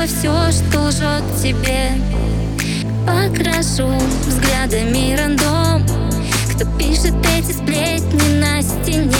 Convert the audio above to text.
Зажгу все, что лжет тебе. Покрашу взглядами рандом Кто пишет эти сплетни на стене?